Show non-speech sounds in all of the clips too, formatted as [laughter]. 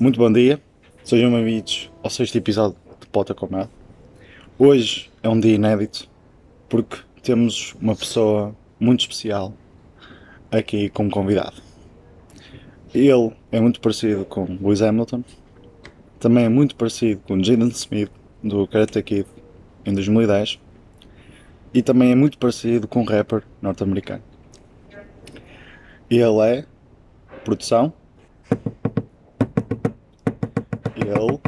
Muito bom dia, sejam bem-vindos ao sexto episódio de Pota com Mel. Hoje é um dia inédito porque temos uma pessoa muito especial aqui como convidado. Ele é muito parecido com Lewis Hamilton, também é muito parecido com Jaden Smith do Karate Kid em 2010 e também é muito parecido com um rapper norte-americano. Ele é produção. Ele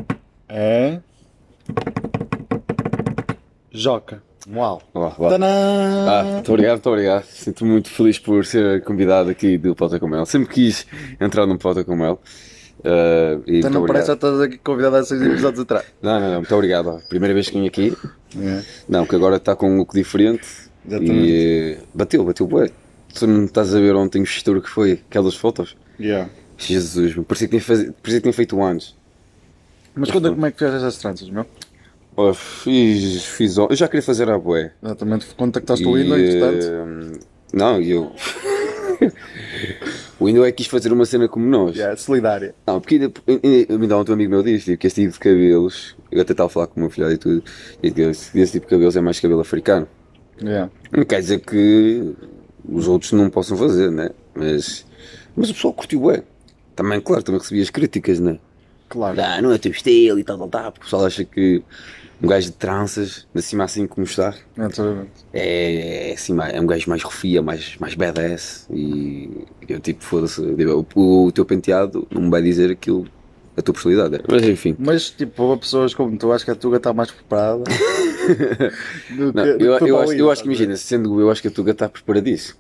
é Joca. Uau. Olá, olá. Ah, muito obrigado, muito obrigado. Sinto-me muito feliz por ser convidado aqui do Pota com Mel. Sempre quis entrar num Pota com Mel. E Então não parece já obrigado. estás aqui convidado há seis episódios atrás. Não, não, não, muito obrigado. Primeira vez que vim aqui. É, Não, que agora está com um look diferente. Exatamente. E eh, bateu, bateu bué. Tu não estás a ver ontem o estouro que foi, aquelas fotos? yeah. Jesus, meu, parecia que tinha, faz... parecia que tinha feito anos. Mas conta como é que fizeste as tranças, meu? Oh, fiz, fiz. Eu já queria fazer a bué. Exatamente, contactaste o Windows, entretanto. não, e eu. [laughs] o Windows é que quis fazer uma cena como nós. Yeah, solidária. Não, porque ainda, ainda, ontem um amigo meu disse tipo, que este tipo de cabelos, eu até estava a falar com o meu filho e tudo, e que esse tipo de cabelos é mais cabelo africano. Yeah. Não quer dizer que os outros não possam fazer, né? Mas, mas o pessoal curtiu é. Também, claro, também recebi as críticas, né? Claro. Ah, não é teu estilo e tal, tal, tal, porque o pessoal acha que um gajo de tranças, de cima assim como está, Exatamente. é, é, assim, é um gajo mais rofia, mais, mais badass e eu tipo, foda-se, o, o teu penteado não me vai dizer aquilo, a tua personalidade. é. Mas enfim, Mas tipo, pessoas como tu, acho que a Tuga está mais preparada. [laughs] do que- eu, que acho, eu Windows, acho que imagina, sendo eu acho que a Tuga está preparadíssimo.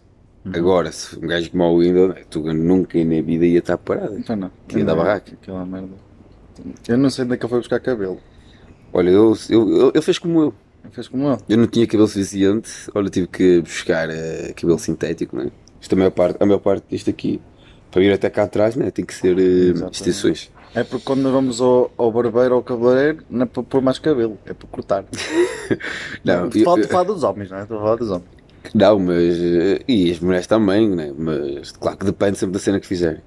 Agora, se um gajo como o Windows, a Tuga nunca na vida ia estar parada. Então não. Que ia dar barraca. Aquela merda. Eu não sei onde é que ele foi buscar cabelo. Olha, eu, eu, eu- ele fez como eu. Fez como ele. Eu não tinha cabelo suficiente, olha, tive que buscar eh, cabelo sintético, né? Isto a maior parte, a maior parte disto aqui, para ir até cá atrás, né? Tem que ser uh, Exatamente. extensões. É porque quando nós vamos ao, ao barbeiro ou ao cabeleireiro, não é para pôr mais cabelo, é para cortar. [laughs] Não, a eu- eu- falar dos homens, não é? Estou a falar dos homens. Não, mas. eh, E as mulheres também, né? Mas claro que depende sempre da cena que fizerem.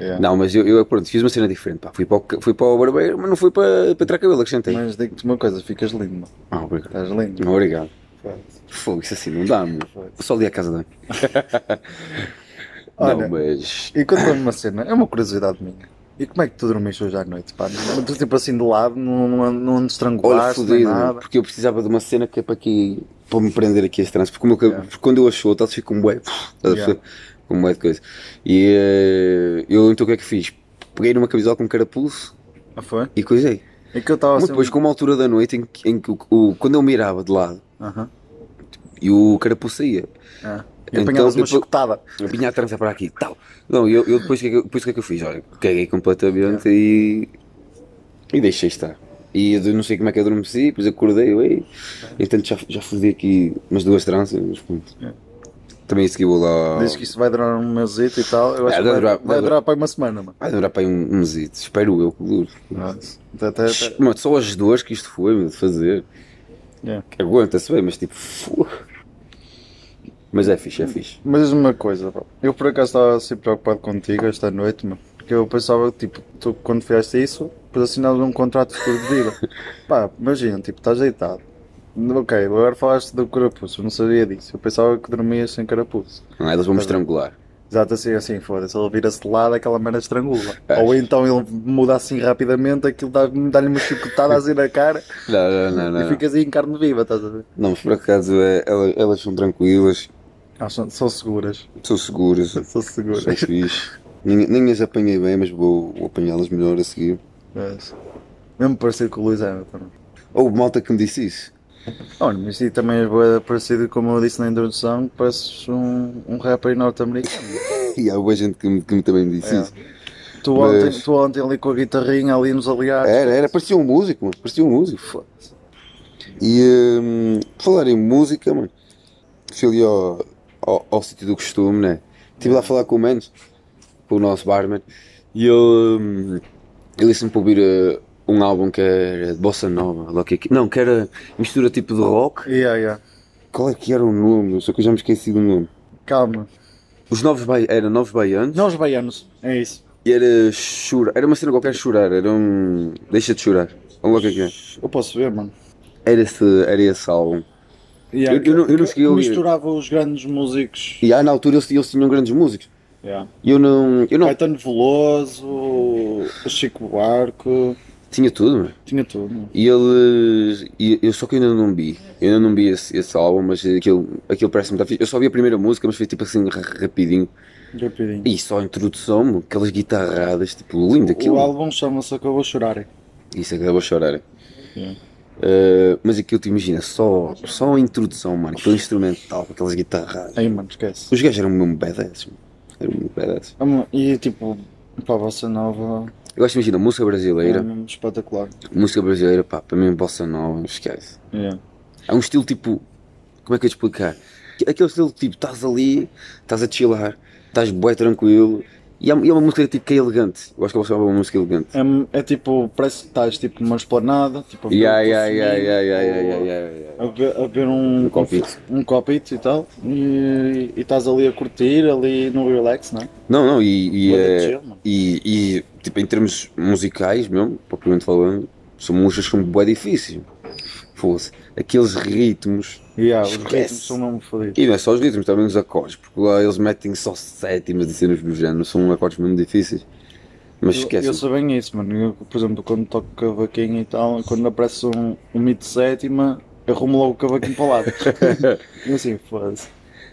Yeah. Não, mas eu, eu pronto, fiz uma cena diferente. Pá. Fui, para o, fui para o barbeiro, mas não fui para, para tirar cabelo, acrescentei. Mas digo-te uma coisa, ficas lindo, mano. Ah, obrigado. Estás lindo. Obrigado. Foda-se. Fogo, isso assim não dá, meu. Só ali a casa dá. [laughs] Olha, Não, mas. E conta-me uma cena, é uma curiosidade minha. E como é que tu dormiste hoje à noite, pá? Não- Tu tipo assim de lado, não, não, não Olha, estrangulaste, nem fodido, nada. porque eu precisava de uma cena que é para aqui. para me prender aqui as tranças. Porque, o meu cab- Yeah. porque quando eu achou, tal, fica um bué. A Yeah. Perceber? Com bué de coisa. E eh, eu então o que é que fiz? Peguei numa camisola com carapuço Ah, foi? e coisei. É que eu estava assim... depois, com uma altura da noite em que, em que o, o- quando eu mirava de lado Aham. e o carapuço saía, Ah. E Então, uma depois-. Eu vinha a trança para aqui, tal. Não, eu, eu depois, o que é que eu- depois o que é que eu fiz? Olha, caguei completamente e. e deixei estar. E eu não sei como é que eu adormeci, depois acordei, eu, ei. Entretanto já, já fodi aqui umas duas tranças, mas pronto. É. Também segui o lá. Diz que isso vai durar um mêsito e tal. Eu acho É, que vai durar- vai vai durar para uma semana, mano. Vai demorar para um, mesito, espero eu que dure. Até- Mano, só as dores que isto foi, de fazer. Yeah. Que aguenta-se bem, mas tipo. Mas é fixe, é fixe. Mas diz-me uma coisa, pá. eu por acaso estava assim preocupado contigo esta noite, mano. Porque eu pensava, tipo, tu quando fizeste isso, depois assinavas um contrato de vida. [laughs] pá, imagina, tipo, estás deitado. Ok, agora falaste do carapuço, eu não sabia disso. Eu pensava que dormias sem carapuço. Não, é, eles vão me estrangular. Exato assim, assim, foda-se, ele vira-se de lado, aquela merda estrangula. É. Ou então ele muda assim rapidamente, aquilo dá- dá-lhe uma chicotada assim na cara [laughs] Não, não, não, e ficas aí em carne viva, estás a ver? Não, mas por acaso é, elas, elas são tranquilas, Ah, são, são seguras, são seguras, [laughs] são seguras. são fixe. Nem, nem as apanhei bem, mas vou, vou apanhá-las melhor a seguir. Mas, mesmo parecido com o Luís Hamilton. Houve malta que me disse isso. Olha, mas isso também é parecido, como eu disse na introdução, que pareces um, um rapper norte-americano. [laughs] E há boa gente que me, que me também me disse É. isso. Tu, Mas- ontem, tu ontem ali com a guitarrinha, ali nos aliados. Era, era, parecia um músico, mano, parecia um músico. E por falar em música, mano, fui ali ao, ao, ao sítio do costume, né? Estive lá a falar com o Menos, com o nosso barman, e ele, hum, ele disse-me para ouvir uh, um álbum que era de Bossa Nova, é não, que era mistura tipo de rock. Yeah, yeah. Qual é que era o nome? Só que eu já me esqueci do nome. Calma. Os Novos Baianos, era Novos Baianos, Nós baianos, é isso. E era chorar. Era uma cena qualquer chorar. Era um. Deixa de chorar. Vamos lá o que é que é. Eu posso ver, mano. Era esse, era esse álbum. Yeah, Eu- eu não- eu não cheguei a ouvir. Misturava os grandes músicos. E aí na altura eles, eles tinham grandes músicos. Yeah. E eu não. Eu não. Caetano Veloso, Chico Buarque, Tinha tudo, mano. tinha tudo. mano. E eles. E eu só que eu ainda não vi. Eu ainda não vi esse, esse álbum, mas aquilo, aquilo parece muito fixe. Eu só vi a primeira música, mas foi tipo assim ra- rapidinho. Rapidinho. E só a introdução, mano, aquelas guitarradas, tipo, lindo aquilo. O álbum chama-se Acabou a Chorar. Isso acabou a chorar. Yeah. Uh, mas aquilo te imagina, só, só a introdução, mano, aquele instrumental, aquelas guitarradas. Aí, mano, esquece. Os gajos eram mesmo badass, mano. Eram muito badass. E tipo, para a bossa nova Eu acho imagina, música é brasileira, mesmo espetacular. música brasileira, pá, para mim, bossa nova, esquece. Yeah. É um estilo tipo. Como é que eu te explicar? Aquele estilo tipo, estás ali, estás a chilar, estás bué tranquilo. E é, e é uma música tipo que é elegante. Eu acho que eu vou chamar uma música elegante. É, é tipo, parece que estás tipo numa esplanada, tipo a ver, Yeah, teu yeah, yeah, yeah, yeah. A ver, a ver um, Um copito. um copito e tal, e, e estás ali a curtir, ali no relax, não é? Não, não, e, e, é- chill, e, e, tipo, em termos musicais mesmo, propriamente falando, são músicas que são bué difíceis. Fosse. Aqueles ritmos. Yeah, os ritmos são mesmo fodidos. E não é só os ritmos, também os acordes, porque lá eles metem só sétimas e cenas do género, são acordes mesmo difíceis. Mas Eu, esquece. eu sou bem isso, mano. Eu, por exemplo, quando toco cavaquinho e tal, quando aparece um, um mito sétima, arrumo logo o cavaquinho para o lado. [laughs] e assim, foda-se.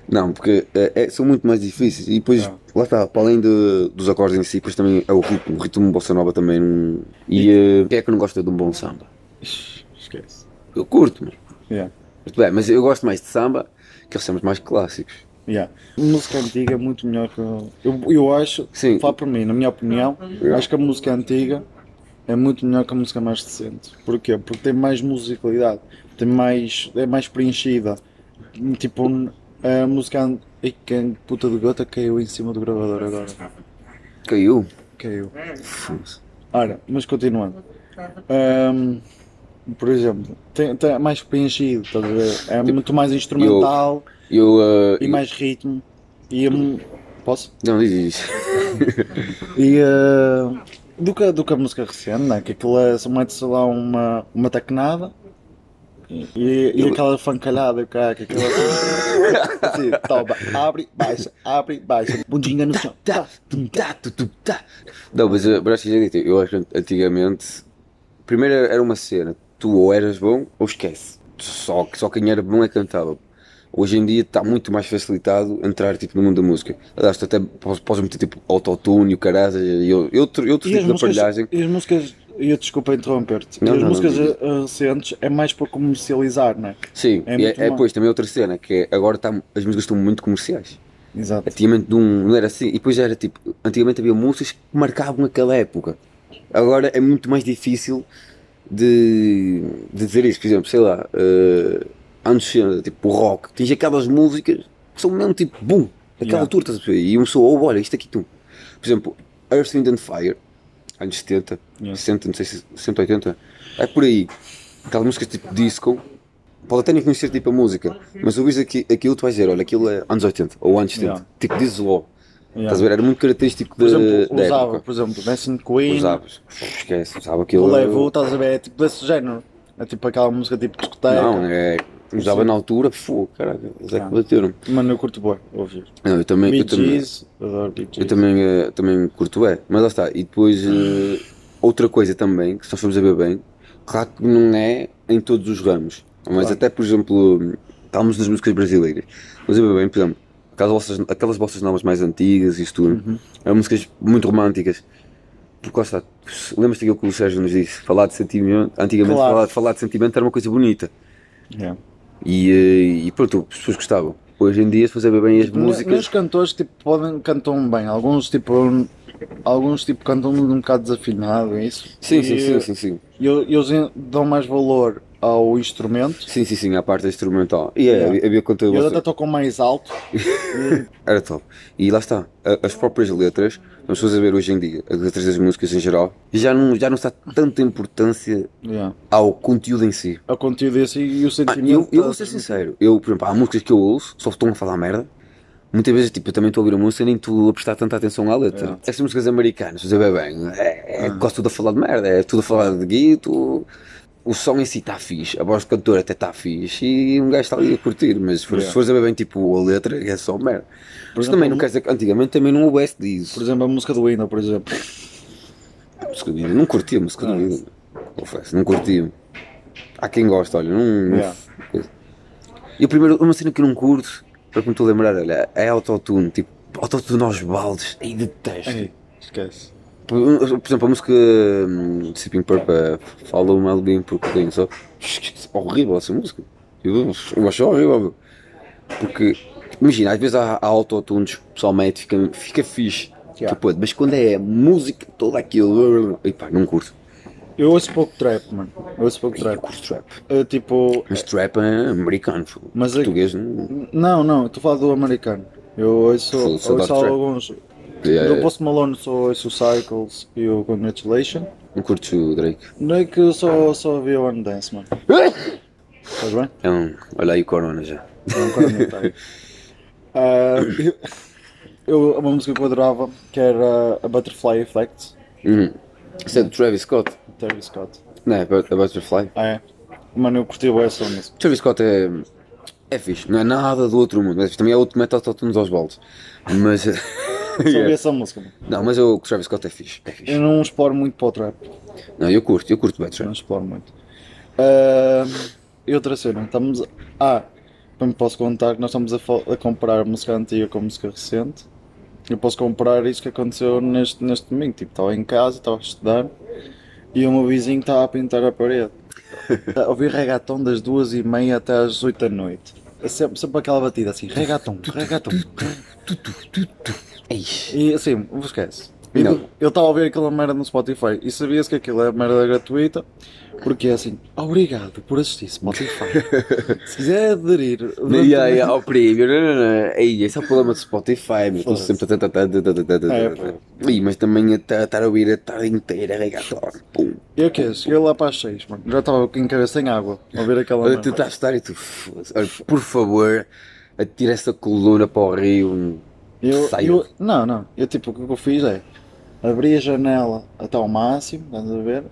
Não, porque é, é- são muito mais difíceis. E depois, Não. lá está, para além de- dos acordes em si, depois também é o ritmo. O ritmo bossa nova também. não- E eh, quem é que não gosta de um bom samba? Esquece. Eu curto, mas, Yeah. mas, bem, mas eu gosto mais de samba que os sambas mais clássicos. Yeah. Música antiga é muito melhor que. Eu, eu acho, Sim. fala por mim, na minha opinião, acho que a música antiga é muito melhor que a música mais recente. Porquê? Porque tem mais musicalidade, tem mais, é mais preenchida. Tipo, a música. Ai, que puta de gota caiu em cima do gravador agora. Caiu? Caiu. Foda-se. Ora, mas continuando. Ahm, por exemplo, tem, tem mais preenchido, estás a ver? É muito mais instrumental Eu. eh, e mais ritmo. E posso? Não, diz isso. [laughs] E ah, do, que, do que a música recente, né? que aquilo é mete-se lá uma, uma tecnada e, e, aquela fancalhada, cara, que aquilo assim, toma, abre, baixa, abre, baixa, bundinha no chão. Tá, tum, tá, tu, tu, tá. Não, mas mas acho que dito, eu acho que antigamente. Primeiro era uma cena, tu ou eras bom ou esquece. Só, só quem era bom é que cantava. Hoje em dia está muito mais facilitado entrar tipo, no mundo da música. Aliás, tu até podes, podes meter tipo autotune e o caralho e eu- outro, outro tipo de aparelhagem. e as músicas, eu desculpa interromper-te, Não, as não, não músicas diz. ah, recentes é mais para comercializar, não é? Sim, é é, é depois também outra cena, que é agora tá, as músicas estão muito comerciais. Exato. Antigamente não, não era assim. E depois era tipo, antigamente havia músicas que marcavam aquela época. Agora é muito mais difícil de, de dizer isso. Por exemplo, sei lá, eh, anos 60, tipo rock, tens aquelas músicas que são mesmo tipo, boom, aquela Yeah. altura, estás a perceber? E uma pessoa, oh, olha, isto aqui tu. Por exemplo, Earth, Wind and Fire, anos 70, Yeah. 60, não sei se 180, é por aí. Aquelas músicas tipo disco, pode até nem conhecer tipo a música, mas ouvis aqui, aquilo, tu vais dizer, olha, aquilo é anos 80 ou anos 70, Yeah. tipo dizes logo. Yeah. Estás a ver? Era muito característico Por da, exemplo, da usava, época. por exemplo, Dancing Queen, Usavas. Esquece, usava o aquilo. Levo, estás a ver? É tipo desse género. É tipo aquela música tipo discoteca. Não, é. Usava Sim. na altura, fogo, caraca, eles é que Ah. bateram. Mano, eu curto boa, ouvir. Não, eu também. Bee Eu também, adoro Bee eu também, eh, também curto é, mas lá está. E depois, eh, outra coisa também, que se nós formos a ver bem, claro que não é em todos os ramos, mas Claro. até, por exemplo, estamos nas músicas brasileiras. Mas a ver bem, por exemplo, aquelas bossas, aquelas bossas novas mais antigas e isso tudo, Uhum. eram músicas muito românticas. Porque lá está, lembras-te daquilo que o Sérgio nos disse? Falar de sentimento, antigamente Claro. falar, falar de sentimento era uma coisa bonita. Yeah. E, eh, e pronto, as pessoas gostavam. Hoje em dia, se fazer bem as Tipo, músicas. Nos cantores tipo, podem, cantam bem, alguns tipo, alguns tipo cantam um bocado desafinado, é isso? Sim, E, sim, sim, sim, sim. E eles dão mais valor ao instrumento Sim, sim, sim, à parte instrumental. E é, Yeah. havia, havia conta e eles até tocam mais alto. [laughs] Era top. E lá está, as próprias letras, vamos fazer ver hoje em dia, as letras das músicas em geral, já não, já não dá tanta importância Yeah. ao conteúdo em si. Ao conteúdo esse e o Ah, sentimento. eu, eu vou ser sincero, eu, por exemplo, há músicas que eu ouço, só estão a falar merda, Muitas vezes, tipo, eu também estou a ouvir a música e nem estou a prestar tanta atenção à letra. Yeah. Essas músicas americanas, você vê bem, é, é quase tudo a falar de merda, é tudo a falar de guito, o som em si está fixe, a voz do cantor até está fixe e um gajo está ali a curtir, mas se for- se Yeah. fores a ver bem, tipo, a letra é só merda. Exemplo, também não quer dizer que antigamente também não houvesse disso. Por exemplo, a música do Windows, por exemplo. A música do Ida, não curtia a música do Ida. Confesso, não curtia. Há quem gosta, olha, não. Yeah. E a primeira, uma cena que eu não curto, para que me estou a lembrar, olha, é autotune, tipo, autotune aos baldes, aí detesto. Ei, esquece. Por, por exemplo, a música hum, de Sipping Purple, é Follow My Being Brooklyn, só. Horrível essa música. Eu, eu acho horrível. Porque, imagina, às vezes há, há autotunes, pessoalmente, fica, fica fixe. Yeah. Tipo, mas quando é música, toda aquilo. E pá, não curto. Eu ouço pouco trap, mano. Eu ouço pouco Eu trap. curto trap. É, tipo. Mas trap é americano, Mas é- português não. Não, não, estou a falar do americano. Eu ouço, ouço da trap. Alguns. É, Do Post Malone só ouço o Cycles e o Congratulation. não curto o Drake. Drake eu só, só vi o One Dance, mano. Estás bem? É um, olha aí o Corona já. É um muito [laughs] aí. Ah, eu, uma música que eu adorava, que era a Butterfly Effect, Uhum. Isso é do Travis Scott. Travis Scott. Não é? A Butterfly. Ah, é? Mano, eu curti bem essa música. Travis Scott é. É fixe, não é nada do outro mundo. Mas também é outro metal todos aos baldes. Mas. [laughs] [laughs] Só vi essa música, mano. Não, mas eu, o Travis Scott é fixe. É fixe. Eu não exploro muito para o trap. Não, eu curto, eu curto bem Não trap. exploro muito. Ah, e outra cena, estamos. Ah, também posso contar que nós estamos a, a comparar música antiga com música recente. Eu posso comparar isso que aconteceu neste, neste domingo. Tipo, estava em casa, estava a estudar e o meu vizinho estava a pintar a parede. [laughs] A ouvir reggaeton das duas e meia até às oito da noite. É sempre, sempre aquela batida assim, reggaeton, reggaeton. Eish. E assim, vos esquece. Não. Eu estava a ouvir aquela merda no Spotify e sabia-se que aquilo é merda gratuita, porque é assim, obrigado por assistir Spotify. [laughs] Se quiser aderir. durante Yeah, o- yeah, ao prémio, não, não, não. Ei, esse é o problema do Spotify, meu. Estou sempre a tentar. É, mas também a ta- estar a ouvir a tarde inteira. Pum. Eu que Cheguei lá para as 6, mano. Já estava em cabeça sem água a ouvir aquela tu estás a estar e tu. Olha, por favor, atira essa coluna para o rio. Eu, eu- não, não. Eu tipo, o que eu fiz é abri a janela até ao máximo, estás a ver?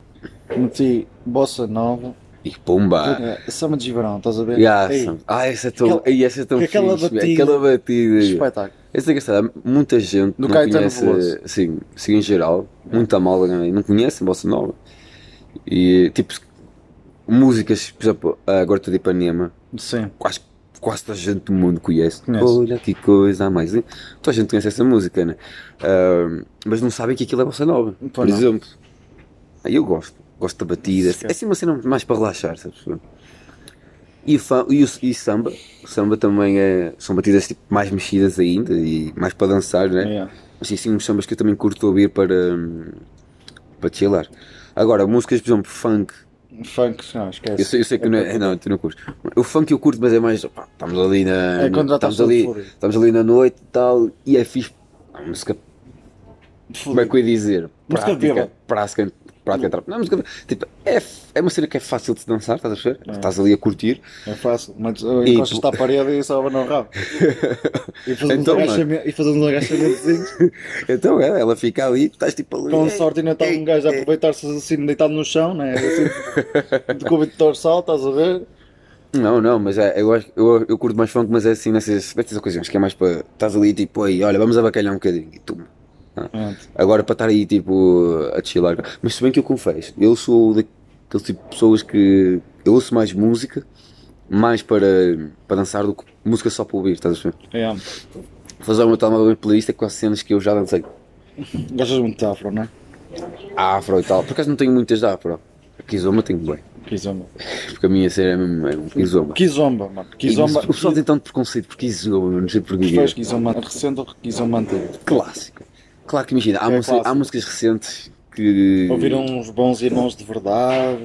Meti bossa nova, E pumba. uh, samba de verão, estás a ver? Yeah, Ei, ah, essa é tão, aquela- ei, essa é tão aquela fixe, batida. aquela batida. espetáculo. Essa é engraçada, muita gente Do não Caetano conhece, Veloso. sim, sim, em geral, muita malga né, não conhece a Bossa Nova. E tipo, músicas, por exemplo, agora estou de Ipanema, Sim. quase, quase toda a gente do mundo conhece. Conhece. Olha que coisa a mais. Toda a gente conhece essa música, né? Ah, mas não sabem que aquilo é Bossa Nova, por não. exemplo. Aí eu gosto, gosto da batida, é assim uma cena mais para relaxar, sabes? E, e, o, e samba, o samba também é, são batidas tipo, mais mexidas ainda e mais para dançar, né? Yeah. Mas sim, sim, uns sambas que eu também curto ouvir para, para chilar. Agora, músicas, por exemplo, funk, Funk, não, esquece. eu sei, eu sei que não é, não, tu não curtes. O funk eu curto, mas é mais, pá, estamos ali na, É quando já estás estamos, ali, estamos ali na noite e tal, e é fixe, a música, como é que eu ia dizer? Música prática, prática, prática. Não, música, tipo, é, é uma cena que é fácil de se dançar, estás a ver? Estás ali a curtir, É fácil, mas uh, E, encostas-te pô- à parede e sobe no rabo. [laughs] E fazemos Então, um agachamento- e fazemos um [laughs] então é, ela fica ali, estás tipo ali. Com sorte ainda está um gajo a aproveitar-se assim deitado no chão, né? Assim, [laughs] de cúbito dorsal, estás a ver? Não, não, mas é, eu, acho- eu, eu curto mais funk, mas é assim nessas, nessas ocasiões, que é mais para. Estás ali tipo, aí, olha, vamos abacalhar um bocadinho. E tu, Agora para estar aí tipo a chilar. Mas se bem que eu confesso, eu sou daquele tipo de pessoas que. Eu ouço mais música, mais para, para dançar do que música só para ouvir, estás a ver? É. Fazer o meu telemóvel playlist é com as cenas que eu já dancei. Gostas muito de afro, não é? Afro e tal. Por acaso não tenho muitas da afro. Kizomba tenho bem. Kizomba. [laughs] Porque a minha cena é mesmo é um Kizomba. Kizomba, mano. Kizomba. O pessoal tem tanto preconceito por Kizomba, não sei porquê. Faz Kizomba recente ou Kizomba antigo? Clássico. Claro que imagina, há, É música- há músicas recentes que. Ouviram uns bons irmãos de verdade,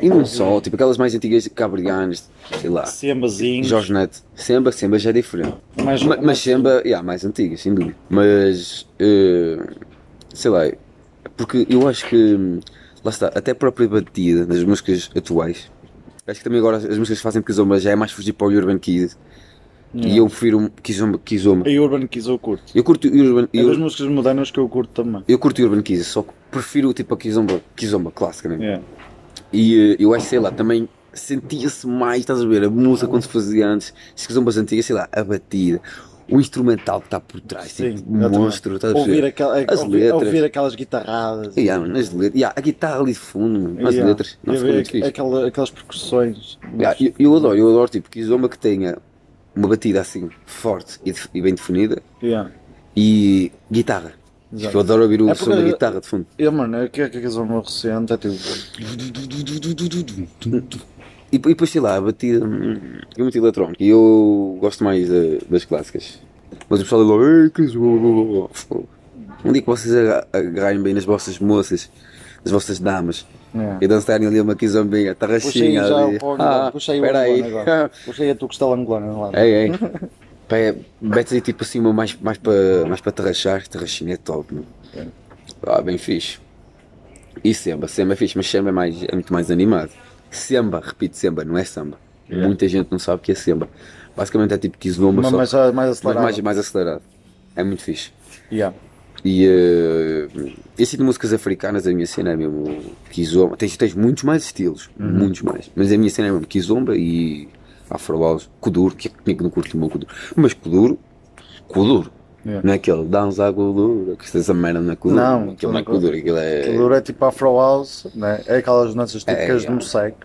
E não só, tipo aquelas mais antigas, Cabriganes, sei lá. sembazinhos. Jorge Neto. Semba, Semba já é diferente. mais, Ma- Mas Semba, yeah, mais antigas, sem dúvida. Mas. eh, sei lá. Porque eu acho que. Lá está, até a própria batida das músicas atuais. Acho que também agora as músicas que fazem Kizomba já é mais fugir para o Urban Kid. E eu prefiro Kizomba. Kizomba. E Urban Kids eu curto. Eu curto Urban. É das músicas modernas que eu curto também. eu curto Urban Kiz, só que prefiro tipo a Kizomba, Kizomba clássica, né? Yeah. E eh, eu acho, sei lá, também sentia-se mais, estás a ver, a música quando se fazia antes, as Kizombas antigas, sei lá, a batida, o instrumental que está por trás, Sim, tipo, um monstro, estás a Ouvir, ver? aquela, As ouvir, letras. ouvir aquelas guitarradas. Yeah, mano, as letras, yeah, a guitarra ali de fundo, mano, as Yeah. letras, E não ficou ver muito fixe. aquela- aquelas percussões. Yeah, eu, eu adoro, eu adoro tipo Kizomba que tenha uma batida assim forte e, e bem definida Yeah. e guitarra. Exato. Eu adoro ouvir o É som da guitarra de fundo. Eu, mano, é que é que aqueles mais recente é tipo. E, e depois sei lá, a batida hum, é muito eletrónica e eu gosto mais eh, das clássicas. Mas o pessoal diz logo, "Ei, Kizomba." Um dia que vocês aga- agarrarem bem nas vossas moças, nas vossas damas. Yeah. E dançarem ali uma quizombinha, Puxei tarraxinha já ali. o Ah, puxei o aí. agora. [laughs] Puxei a tu que está lá. Ei, ei. [laughs] Pá, é, metes aí tipo assim mais, mais para mais para tarrachar, tarrachinha é top, meu. Ah, bem fixe. E samba, samba é fixe, mas samba é, mais, é muito mais animado. Samba, repito, samba, não é samba. Yeah. Muita gente não sabe o que é samba. Basicamente é tipo kizomba, Mas só mais, mais mas acelerado. mais, mais acelerado. É muito fixe. Yeah. E uh, esse tipo de músicas africanas, a minha cena é mesmo Kizomba. Tens, tens muitos mais estilos, Uhum. muitos mais. Mas a minha cena é mesmo Kizomba e Afro House, Kuduro, que é que não curto muito Kuduro. Mas Kuduro, Kuduro, Yeah. não é aquele dança Kuduro, que essa merda não é Kuduro. Não, aquilo não é Kuduro, aquilo é. Aquilo é tipo Afro House, né? é aquelas danças típicas É, yeah. Mosaic.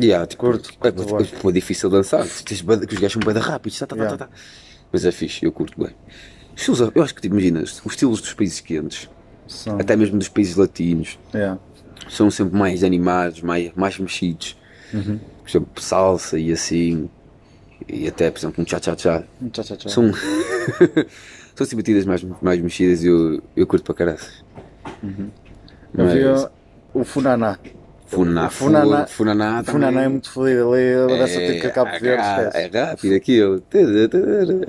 Yeah, tipo, Curto, é, curto é, bué. é, difícil dançar, de- que os gajos são bem rápidos, tá, tá, tá, Yeah. tá, tá. mas é fixe, eu curto bem. Estilos, eu acho que tipo, imagina, os estilos dos países quentes, São, até mesmo dos países latinos, yeah. são sempre mais animados, mais, mais mexidos. Uhum. Por exemplo, salsa e assim. E até, por exemplo, um tchá, tchá. São, [laughs] são assim batidas mais, mais mexidas e eu, eu curto para caralho. Mas Havia o Funaná. Funaná, Funaná- Funaná, Funaná é muito fodido ali, dessa é, tipo Cabo Verde, é, esquece. é rápido aquilo.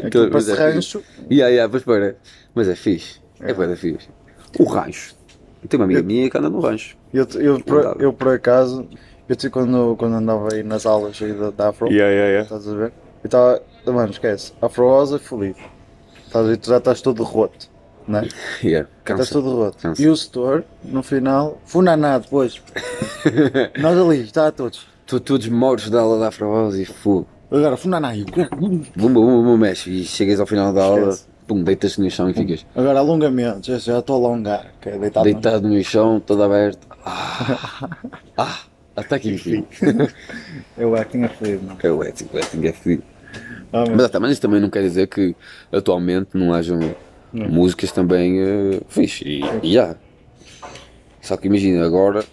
Aquilo Mas para é rancho. Yeah, yeah, mas para. Mas é fixe. É, é. fixe. O rancho. Tem uma amiga minha que anda no rancho. Eu, eu, por, eu por acaso, eu tipo, quando, quando andava aí nas aulas aí da, da Afro, yeah, yeah. estás a ver? Eu estava, mano, esquece, Afro House é fodido. Estás a ver? Tu já estás todo roto, não é? [laughs] Yeah. Estás todo roto. Cansa. E o store, no final, Funaná depois. [laughs] Nós ali, está todos. Tu todos mortos da aula da Afro e fogo. Agora, Funaná, e o cara, Bumba, bumba, bumba, mexe. E chegas ao final da aula, Esquece. Pum, deitas-te no chão e ficas Agora alongamento, já- já estou a alongar, que é deitado. no- deitado no chão, todo aberto. [laughs] Ah, ah até aqui enfim. [laughs] Eu acting é fodido, não. É o ético, o ético é fedido. Ah, mas- Mas, até, mas isso também não quer dizer que atualmente não hajam músicas também uh, fixe. E, e há. Só que imagina, agora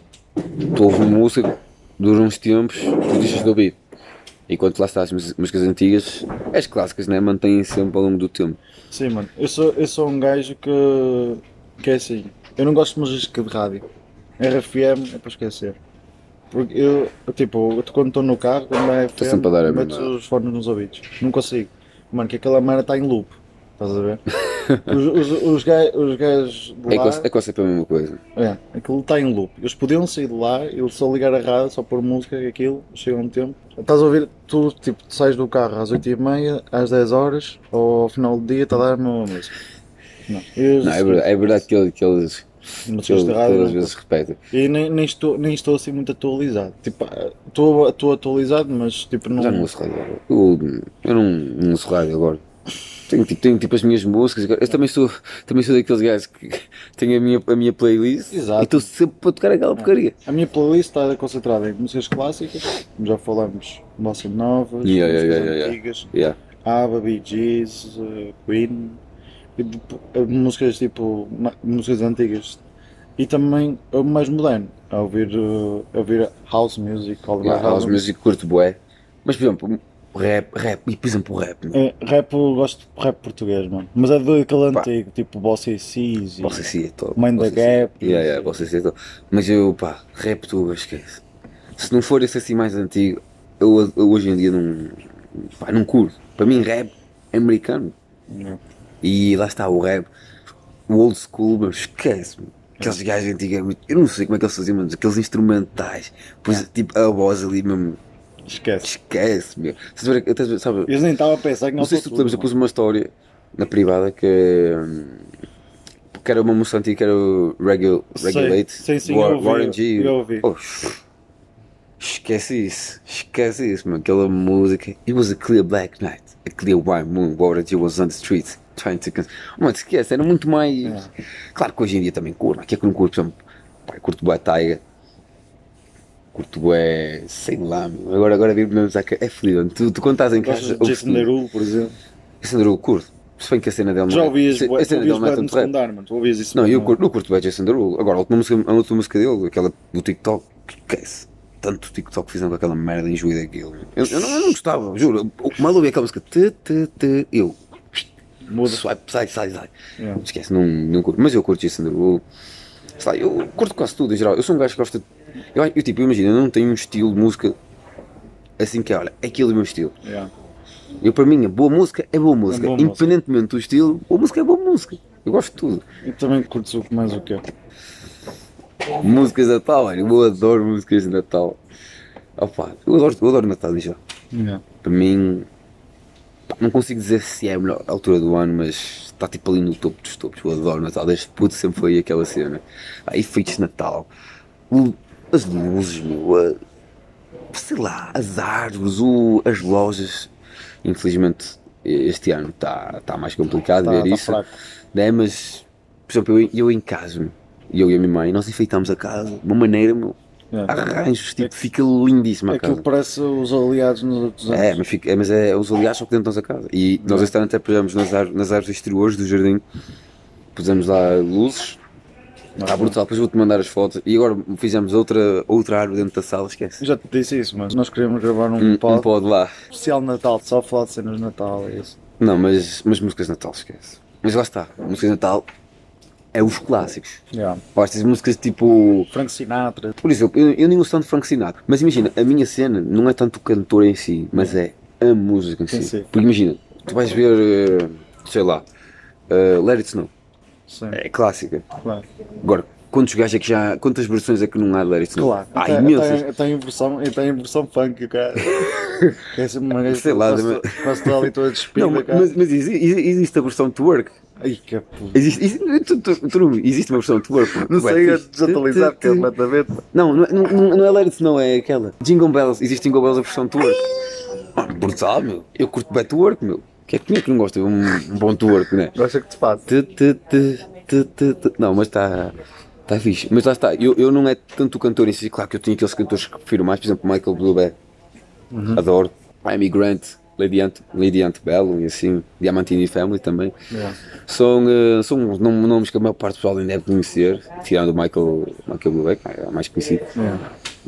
tu ouves uma música, dura uns tempos, tu deixas de ouvir. Enquanto lá está as mús- músicas antigas, as clássicas, né? Mantêm sempre ao longo do tempo. Sim, mano. Eu sou, eu sou um gajo que, que é assim. Eu não gosto de música de rádio. RFM é para esquecer. Porque eu, tipo, quando estou no carro, quando é FM, meto os fones nos ouvidos. Não consigo. Mano, que aquela merda está em loop. Estás a ver? [laughs] os, os, os, gai- os gajos de É, lá, é quase sempre a mesma coisa. é, aquilo está em loop. Eles podiam sair de lá, eles só ligar a rádio, só pôr música e aquilo, chega um tempo. Estás a ouvir, tu tipo, tu sais do carro às 8h30, às 10 horas, ou ao final do dia está a dar a mesma música. Não, Não, é verdade, é verdade que, ele- que eles, que eles rádio, todas as vezes repetem. E nem, nem, estou, nem estou assim muito atualizado. Tipo, estou, estou atualizado, mas tipo, não. Já não ouço rádio agora. Eu, eu não, não ouço rádio agora. Tenho, tipo- tenho tipo as minhas músicas. Eu também sou, também sou daqueles gajos que [laughs] tenho a minha, a minha playlist Exato. e estou sempre para tocar aquela porcaria. A minha playlist está concentrada em músicas clásicas, já falamos bossa novas, Yeah, músicas yeah, yeah, antigas. Yeah. ABBA, Bee Gees, eh, Queen, tipo, eh, músicas tipo músicas antigas e também o mais moderno, a ouvir, eh, a ouvir house music, all Yeah, about house music curto bué. Mas por exemplo, rap, rap, e por exemplo o rap, meu. É, rap eu gosto de rap português, mano. Mas é daquele antigo, tipo Bossa e Cis e é top. Mind the Você sim. Gap. Yeah, yeah, você sim é top. Mas eu, pá, rap tu, esquece. Se não for esse assim mais antigo, eu, eu hoje em dia não, pá, não curto. Para mim rap é americano. E lá está o rap, o old school, meu, esquece-me. Aqueles gajos antigamente, eu não sei como é que eles faziam, mas aqueles instrumentais, pois tipo a voz ali mesmo, Esquece. Esquece, meu. Ver- sabe, Eu nem estava a pensar que não não sei se tu te lembras, eu pus uma história na privada que, hum, que era uma música antiga que era o Regu, Sei, Regulate, sim, sim, War- eu ouvi, Warren G. eu ouvi. Oh, esquece isso, esquece isso, mano. Aquela música. It was a clear black night, a clear white moon. Warren G was on the streets trying to. con- Mano, esquece, era muito mais. É. Claro que hoje em dia também curto, mas que é que eu não curto, por exemplo, pá, eu curto bué Taiga. Curto bué, sei lá, meu. Agora, agora vir mesmo ca- é fodido. Tu, tu quando estás em casa. Jason Derulo, por exemplo. esse Derulo curto. Se bem que a cena dele não Já é- ouvias, bué- a cena ouvias dele não é tanto rap. mano. Tu ouvias isso Não, eu curto, eu curto bem Jason Derulo. Agora, a última música, a última música dele, aquela do TikTok, que é esse? Tanto TikTok fizeram com aquela merda enjoei daquilo. Eu, eu, não, eu não gostava, juro. O mal ouvi aquela música, te, te, te, eu. Muda. Swipe, sai, sai, sai. Yeah. Esquece, não, não curto. Mas eu curto Jason Derulo. Sei lá, eu curto quase tudo em geral. Eu sou um gajo que gosta de. Eu, eu tipo, imagina, eu não tenho um estilo de música assim que, olha, é aquele o meu estilo. Yeah. Eu, para mim, a boa música é boa música. boa música. Independentemente do estilo, boa música é boa música. Eu gosto de tudo. E também curtes o- mais o quê? Músicas de Natal, olha, eu adoro músicas de Natal. Opa, eu adoro, eu adoro Natal geral. Yeah. Para mim, pá, não consigo dizer se é a melhor altura do ano, mas está tipo ali no topo dos topos. Eu adoro Natal, desde puto sempre foi aquela cena. Ah, efeitos de Natal, as luzes, meu, a- sei lá, as árvores, o- as lojas. Infelizmente, este ano está tá mais complicado Tá- ver tá isso. né? Mas, por exemplo, eu, eu em casa, eu e a minha mãe, nós enfeitamos a casa de uma maneira, meu, Yeah. arranjos, tipo, fica lindíssima a casa. Aquilo parece os aliados nos outros anos. É, mas, fica, é, mas é os aliados só que dentro da nossa casa. E nós este ano até pusemos nas, ár- nas árvores exteriores do jardim, pusemos lá luzes, está brutal, depois vou-te mandar as fotos. E agora fizemos outra, outra árvore dentro da sala, esquece. Já te disse isso, mas nós queremos gravar um, Um, um pod pod lá. especial de Natal, só falar de cenas de Natal, é isso. Não, mas, mas músicas de Natal, esquece. Mas lá está, músicas de Natal é os clássicos. Yeah. Estas músicas tipo Frank Sinatra. Por exemplo, eu, eu nem gosto tanto de Frank Sinatra, mas imagina, a minha cena não é tanto o cantor em si, mas é a música em si. Sim, sim. Porque imagina, tu vais ver, eh, sei lá, eh, Let It Snow, Sim, é clássica. claro. Agora, quantos gajos é que já, quantas versões é que não há de Snow? Claro. Há Até- imensas. até em versão, até em versão funk, cara. Que [laughs] é uma gaja Sei lá, quase, quase ali toda despida, Não, cara. mas, mas exi- exi- existe a versão twerk. Ai, que puto. Existe, existe, tu- tu- tu não- existe uma versão twerk. mano. Não Ué, sei, fixe. desatualizar porque é completamente. Não, não, é- não, não- não é Let It Snow, é aquela. Jingle Bells, existe Jingle Bells a versão twerk. Mano, brutal, meu. Eu curto bem twerk, meu. É que, é que não gosta de um, um bom twerk, né? Gosta que te faça. Tu, tu, tu, tu, tu, tu. Não, mas está. Está fixe. Mas lá está. Eu, eu não é tanto o cantor em si. Claro que eu tenho aqueles cantores que prefiro mais. Por exemplo, Michael Blueberry. Adoro. Amy Grant. Lady, Ant, Lady Antebellum e assim. Diamantini Family também. Yeah. São, eh, são nomes que a maior parte do pessoal nem deve conhecer. Tirando o Michael, Michael que é mais conhecido. Yeah.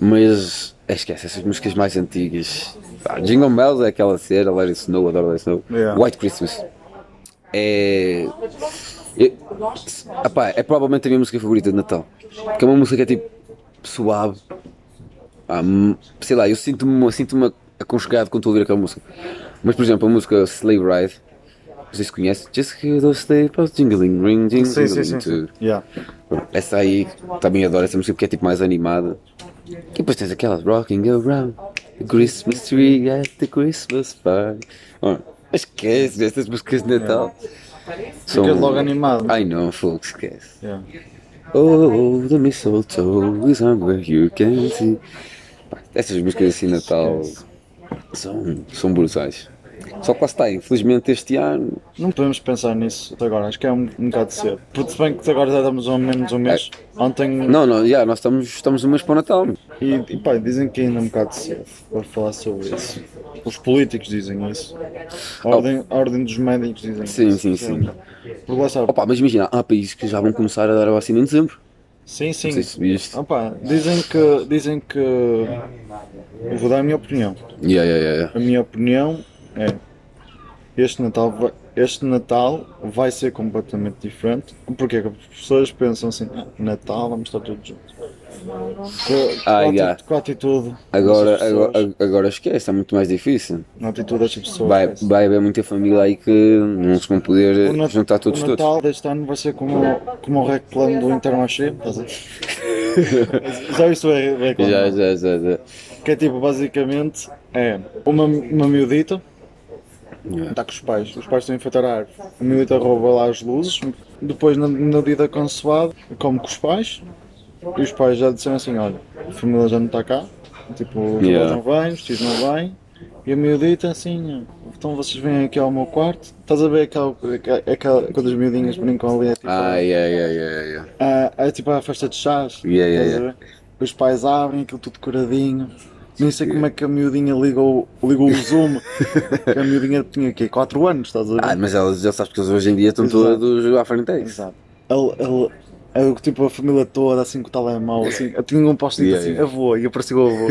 Mas é, esquece essas músicas mais antigas. Pá, Jingle Bells é aquela cera, Let It Snow, adoro It Snow. Yeah. White Christmas é. É, epá, é provavelmente a minha música favorita de Natal. Porque é uma música que é tipo suave. Ah, sei lá, eu sinto-me sinto aconchegado quando estou a ouvir aquela música. Mas por exemplo, a música Slave Ride, não sei se conhece, Just hear those slave bells jingling, ring, jing, Sim, sim, jingling sim. sim. too. Yeah. Essa aí, também adoro essa música porque é tipo mais animada. E depois tens aquelas Rocking Around the Christmas Tree at the Christmas Party. Oh, esquece estas músicas de Natal. São... Ficas logo animado. Ai não, fogo, esquece. Yeah. Oh, the mistletoe is where you can see. Pá, Essas músicas assim de Natal são, são brutais. Só que lá está, infelizmente este ano. Não podemos pensar nisso agora, acho que é um, um bocado cedo. Porque se bem que agora já estamos a menos um mês. Ontem. Não, não, já, nós estamos, estamos um mês para o Natal. E, e pá, dizem que ainda é um bocado cedo para falar sobre isso. Os políticos dizem isso. A ordem, a ordem dos médicos dizem Sim, isso. sim, sim. Porque lá sabe. Opa, mas imagina, há países que já vão começar a dar a vacina em dezembro. Sim, sim. Se. Opa, dizem que. Dizem que. Eu vou dar a minha opinião. Yeah, yeah, yeah. A minha opinião é. Este Natal vai, este Natal vai ser completamente diferente. Porque as pessoas pensam assim: "Ah, Natal, vamos estar todos juntos. Com, com, Ah, a, yeah. com a atitude. Agora, agora, agora esquece, é muito mais difícil. Na atitude destas pessoas. Vai, esquece. vai haver muita família aí que não se vão poder O juntar todos o todos. Natal deste ano vai ser como, como o reclame do Intermarché, estás a ver? [laughs] Já isso é, é como- Já, já, já, já. Que é tipo, basicamente, é uma, uma miudita, Yeah. está com os pais, os pais estão a enfeitar a árvore, a miudita rouba lá as luzes, depois na, na dia consoado, come com os pais, e os pais já disseram assim, olha, a família já não está cá, tipo, os Yeah. não vêm, os tios não vêm, e a miudita assim, então vocês vêm aqui ao meu quarto, estás a ver aquela, aquela quando as miudinhas brincam ali, é tipo, Ah, yeah, yeah, yeah, yeah. a, é tipo a festa de chás. Yeah, yeah, estás a ver? Os pais abrem aquilo tudo decoradinho. Nem sei como é que a miudinha ligou, ligou o zoom. que a miudinha tinha aqui 4 anos, estás a ver? Ah, mas elas já sabes que hoje em dia estão Exato. todos à frente. Exato. Ele, ele, ele, tipo a família toda assim com o telemóvel, assim, eu tinha um post-it Yeah, assim, yeah. avô, e apareceu o avô.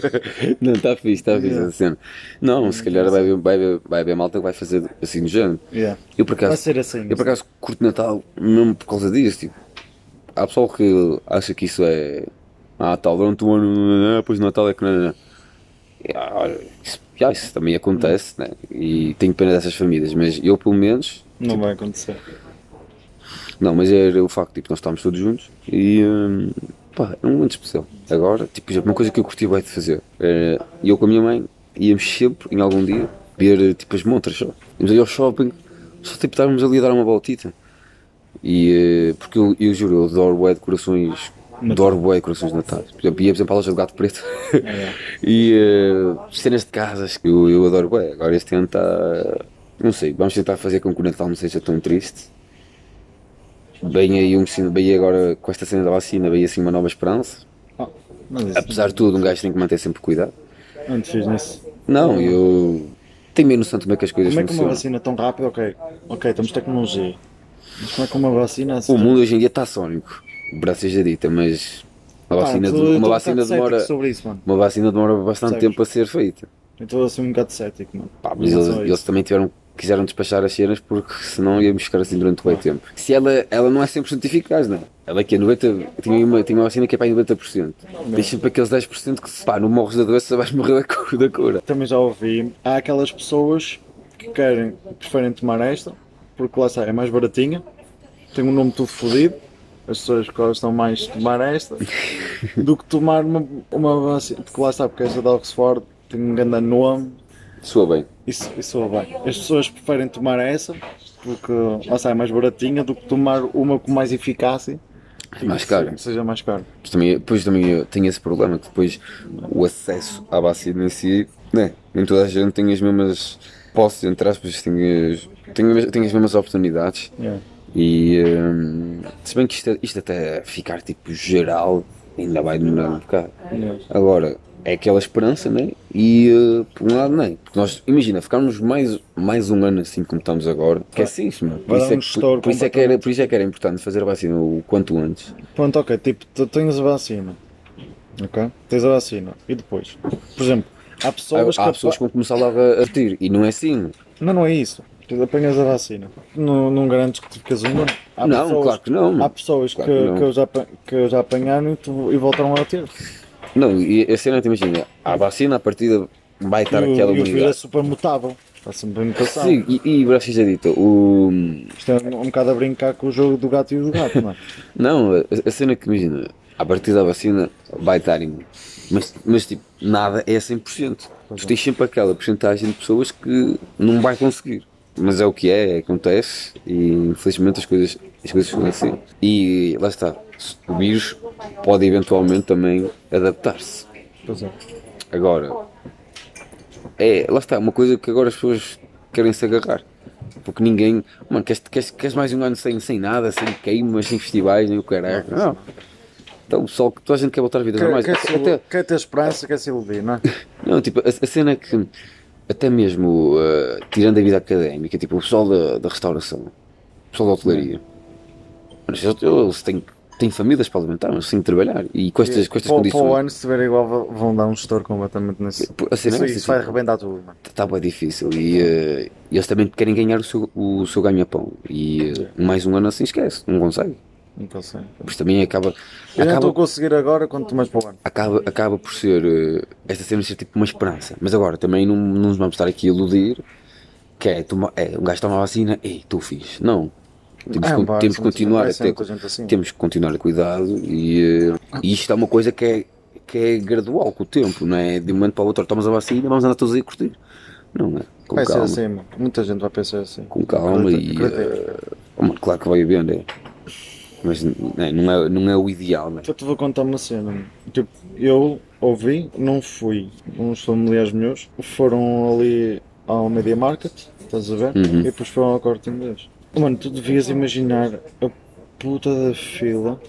[laughs] Não, está fixe, está fixe Yeah. cena. Não, se calhar vai haver, vai, haver, vai haver malta que vai fazer assim do género. Yeah. Eu por Vai acaso, ser assim. eu por acaso curto Natal mesmo por causa disso. Tipo, há pessoal que acha que isso é. Ah, tal, durante o ano, depois do Natal é que não. E, ah, Isso, já, isso também acontece, né? E tenho pena dessas famílias, mas eu pelo menos. Não vai acontecer. Não, mas era o facto, tipo, nós estávamos todos juntos e. hum, pá, era um momento especial. Agora, tipo, uma coisa que eu curti bem de fazer era. Eu com a minha mãe íamos sempre, em algum dia, ver tipo as montras só. Íamos ali ao shopping, só tipo estávamos ali a dar uma voltita. E. eh, porque eu, eu juro, eu adoro bué decorações. Adoro bué decorações de Natal. Por exemplo, ia por exemplo à loja do gato preto. Yeah. [laughs] e eh, cenas de casas, que eu, eu adoro bué. Agora este ano está. Não sei, vamos tentar fazer com que o Natal não seja tão triste. Bem aí um bem agora com esta cena da vacina, veio assim uma nova esperança. Isso Apesar de tudo, um gajo tem que manter sempre cuidado. não te fiz nisso. Não, eu tenho menos noção de como é que as coisas Como é que uma funcionam. vacina tão rápida? Ok, ok, temos tecnologia. Mas como é que uma vacina assim? O mundo hoje em dia está sónico, braço seja dita, mas uma Pá, vacina, tô uma um vacina demora. isso. Uma vacina demora bastante Percebes? tempo a ser feita. Eu estou assim um bocado cético, mano. Pá, mas eles, a eles também tiveram, quiseram despachar as cenas porque senão íamos ficar assim durante bem tempo. Se ela, ela não é 100% eficaz, não é? Ela aqui é 90%, tinha uma, tinha uma vacina que é para aí 90%. Tens sempre aqueles 10% que se pá, não morres da doença, vais morrer da cura. Da cura. Também já ouvi. Há aquelas pessoas que querem, preferem tomar esta, porque lá está, é mais baratinha, tem um nome tudo fodido. As pessoas gostam mais de tomar esta do que tomar uma, uma vacina. Porque lá está, porque esta da Oxford tem um grande nome. Soa bem. Isso, isso soa bem. As pessoas preferem tomar essa porque lá está, é mais baratinha do que tomar uma com mais eficácia. É mais caro. seja- mais caro. Depois também, depois também tenho esse problema que depois o acesso à vacina em si, né? Nem toda a gente tem as mesmas posses, entre aspas, tem as, tem, tem as mesmas oportunidades. Yeah. E hum, se bem que isto, isto até ficar tipo geral, ainda vai demorar um bocado. Yeah. Agora, é aquela esperança, né? E uh, por um lado, nem. Porque nós, imagina, ficarmos mais, mais um ano assim como estamos agora, que é mano. Por isso é, que- estouro por, isso é que era, por isso é que era importante fazer a vacina o quanto antes. Pronto, ok, tipo, tu tens a vacina. Ok? Tens a vacina. E depois? Por exemplo, há Há, pessoas que. há pessoas que vão começar logo a, a e não é assim. Não, não é isso. Apanhas a vacina. Não, não garantes que tu ficas uma. Há não, pessoas- claro que não. Há pessoas Claro que, que não. que, eu já, que eu já apanharam e, tu- e voltaram a ter. Não, e a cena, te imagina, a vacina, a partida vai estar e, o- aquela e o é super mutável. Está sempre em mutação. Sim, e, e para seja dito, o. Isto é um, um bocado a brincar com o jogo do gato e do gato, não é? [laughs] Não, a, a cena que imagina, a partir da vacina vai estar imune. Mas, mas tipo, nada é 100%. Tu tens sempre aquela porcentagem de pessoas que não vai conseguir. Mas é o que é, acontece e infelizmente as coisas, as coisas são assim. E lá está, o vírus pode eventualmente também adaptar-se. Pois é. Agora, é, lá está, uma coisa que agora as pessoas querem se agarrar. Porque ninguém, mano, queres, queres, queres mais um ano sem, sem nada, sem queimas, sem festivais, nem o caralho. Não. Então, pessoal, que toda a gente quer voltar a vida Quer, quer, Até, quer ter esperança, quer se iludir, não é? [laughs] não, tipo, a, a cena é que, até mesmo, uh, tirando a vida académica, tipo, o pessoal da, da restauração, o pessoal da hotelaria, eles- eles têm, têm famílias para alimentar, mas têm de trabalhar. E com estas, com estas para, condições. para o ano, se tiver igual, vão- dar um estouro completamente nesse. A cena é Isso, isso vai tipo, arrebentar tudo, está bem difícil e eh, eles também querem ganhar o seu, o seu ganha-pão e eh, mais um ano assim esquece, não consegue. Consigo. Por isso também acaba, Eu não estou a acaba, conseguir agora, quanto mais para o ano. acaba, acaba por ser eh, esta cena ser tipo uma esperança. Mas agora também não, não nos vamos estar aqui a iludir que é, toma, é um gajo toma a vacina, ei, tu fiz. Não. Temos, É, que- pá, temos continuar a ser ter, assim. temos que continuar a cuidado e, eh, e isto é uma coisa que é, que é gradual com o tempo, não é? De um momento para o outro tomas a vacina vamos andar todos aí a curtir. Não é? Com Vai ser calma. assim, mano. Muita gente vai pensar assim. Com calma Acredita- e. acredita. eh, oh, mano, claro que vai haver, né? Mas né, não, é, não é o ideal, né? Eu te vou contar uma cena. Tipo, eu ouvi, não fui. Uns familiares meus foram ali ao Media Market, estás a ver? Uhum. E depois foram ao corte inglês. Mano, tu devias imaginar a puta da fila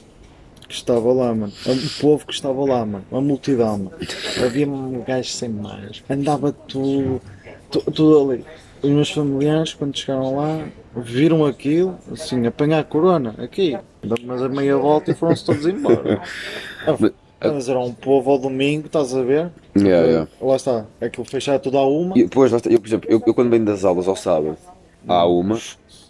que estava lá, mano. O povo que estava lá, mano. A multidão, mano. Havia um gajo sem mais. Andava tudo, tu- tudo ali. Os meus familiares, quando chegaram lá, viram aquilo, assim, apanhar a corona, aqui. Mas a meia volta e foram-se todos embora. [laughs] Ah, Mas era um povo ao domingo, estás a ver? Yeah, yeah. Lá está, aquilo fechado tudo a uma. E depois, eu, por exemplo, eu, eu quando venho das aulas ao sábado, há uma,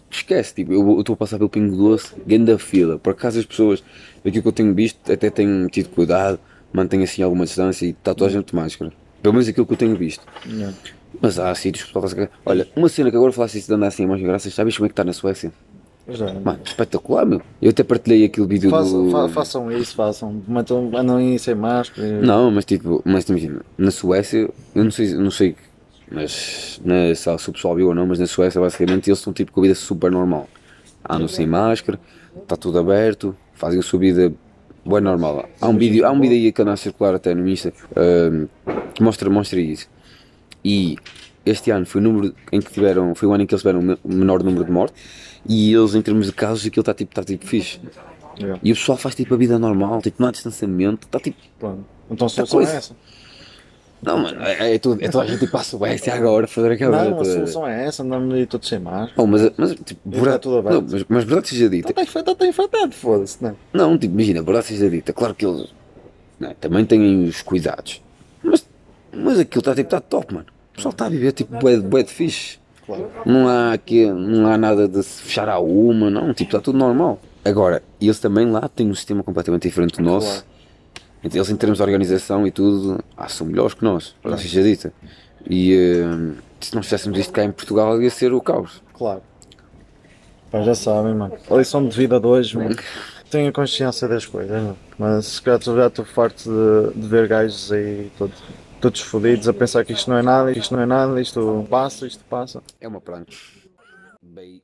esquece, tipo, eu estou a passar pelo Pingo Doce, da fila. Por acaso as pessoas, aquilo que eu tenho visto, até têm tido cuidado, mantêm assim alguma distância e está toda a gente de máscara. Pelo menos aquilo que eu tenho visto. Yeah. Mas há sítios que está. Olha, uma cena que agora falasse isso de andar assim a máscara, graças, sabes como é que está na Suécia? Já. Mano, espetacular, meu. Eu até partilhei aquele vídeo Façam, do. fa- façam isso, façam. Metam, andam aí sem máscara. Não, mas tipo, mas imagina, na Suécia, eu não sei, não sei, mas na, se o pessoal viu ou não, mas na Suécia basicamente eles estão tipo com a vida super normal. Andam sem máscara, está tudo aberto, fazem a sua vida boa normal. Há um vídeo, há um vídeo aí que anda a circular até no Insta ahm, que mostra, mostra isso. E este ano foi o número em que tiveram, foi o ano em que eles tiveram o me- o menor número de mortes e eles em termos de casos aquilo está tipo, está tipo fixe. Yeah. E o pessoal faz tipo a vida normal, tipo não há distanciamento, está tipo Pronto. Então a solução coisa. é essa. Não, mano, é, é, tudo, é toda a gente ir para a Suécia agora fazer aquela. Não, a solução é essa, andamos aí todos sem máscara. Oh, mas, mas, tipo, está verdade, tudo aberto. não, mas, mas verdade seja dita. Está infectado, está infectado, foda-se, não é? Não, tipo, imagina, verdade seja dita. Claro que eles né, também têm os cuidados. Mas, mas aquilo está tipo, tá top, mano. O pessoal está a viver tipo bué, de- bué de fixe. Claro. Não há, aqui, não há nada de se fechar a uma, não, tipo, está tudo normal. Agora, eles também lá têm um sistema completamente diferente do nosso. Claro. Então, Eles em termos de organização e tudo, ah, são melhores que nós, para seja dita. E eh, se nós fizéssemos isto cá em Portugal ia ser o caos. Claro. Pá, já sabem, mano. A lição de vida de hoje, mano. [laughs] Tenha consciência das coisas, mano. Mas se calhar já estou farto de, de ver gajos aí todos, todos fodidos a pensar que isto não é nada, isto não é nada, isto passa, isto passa. É uma prancha. Beijoca.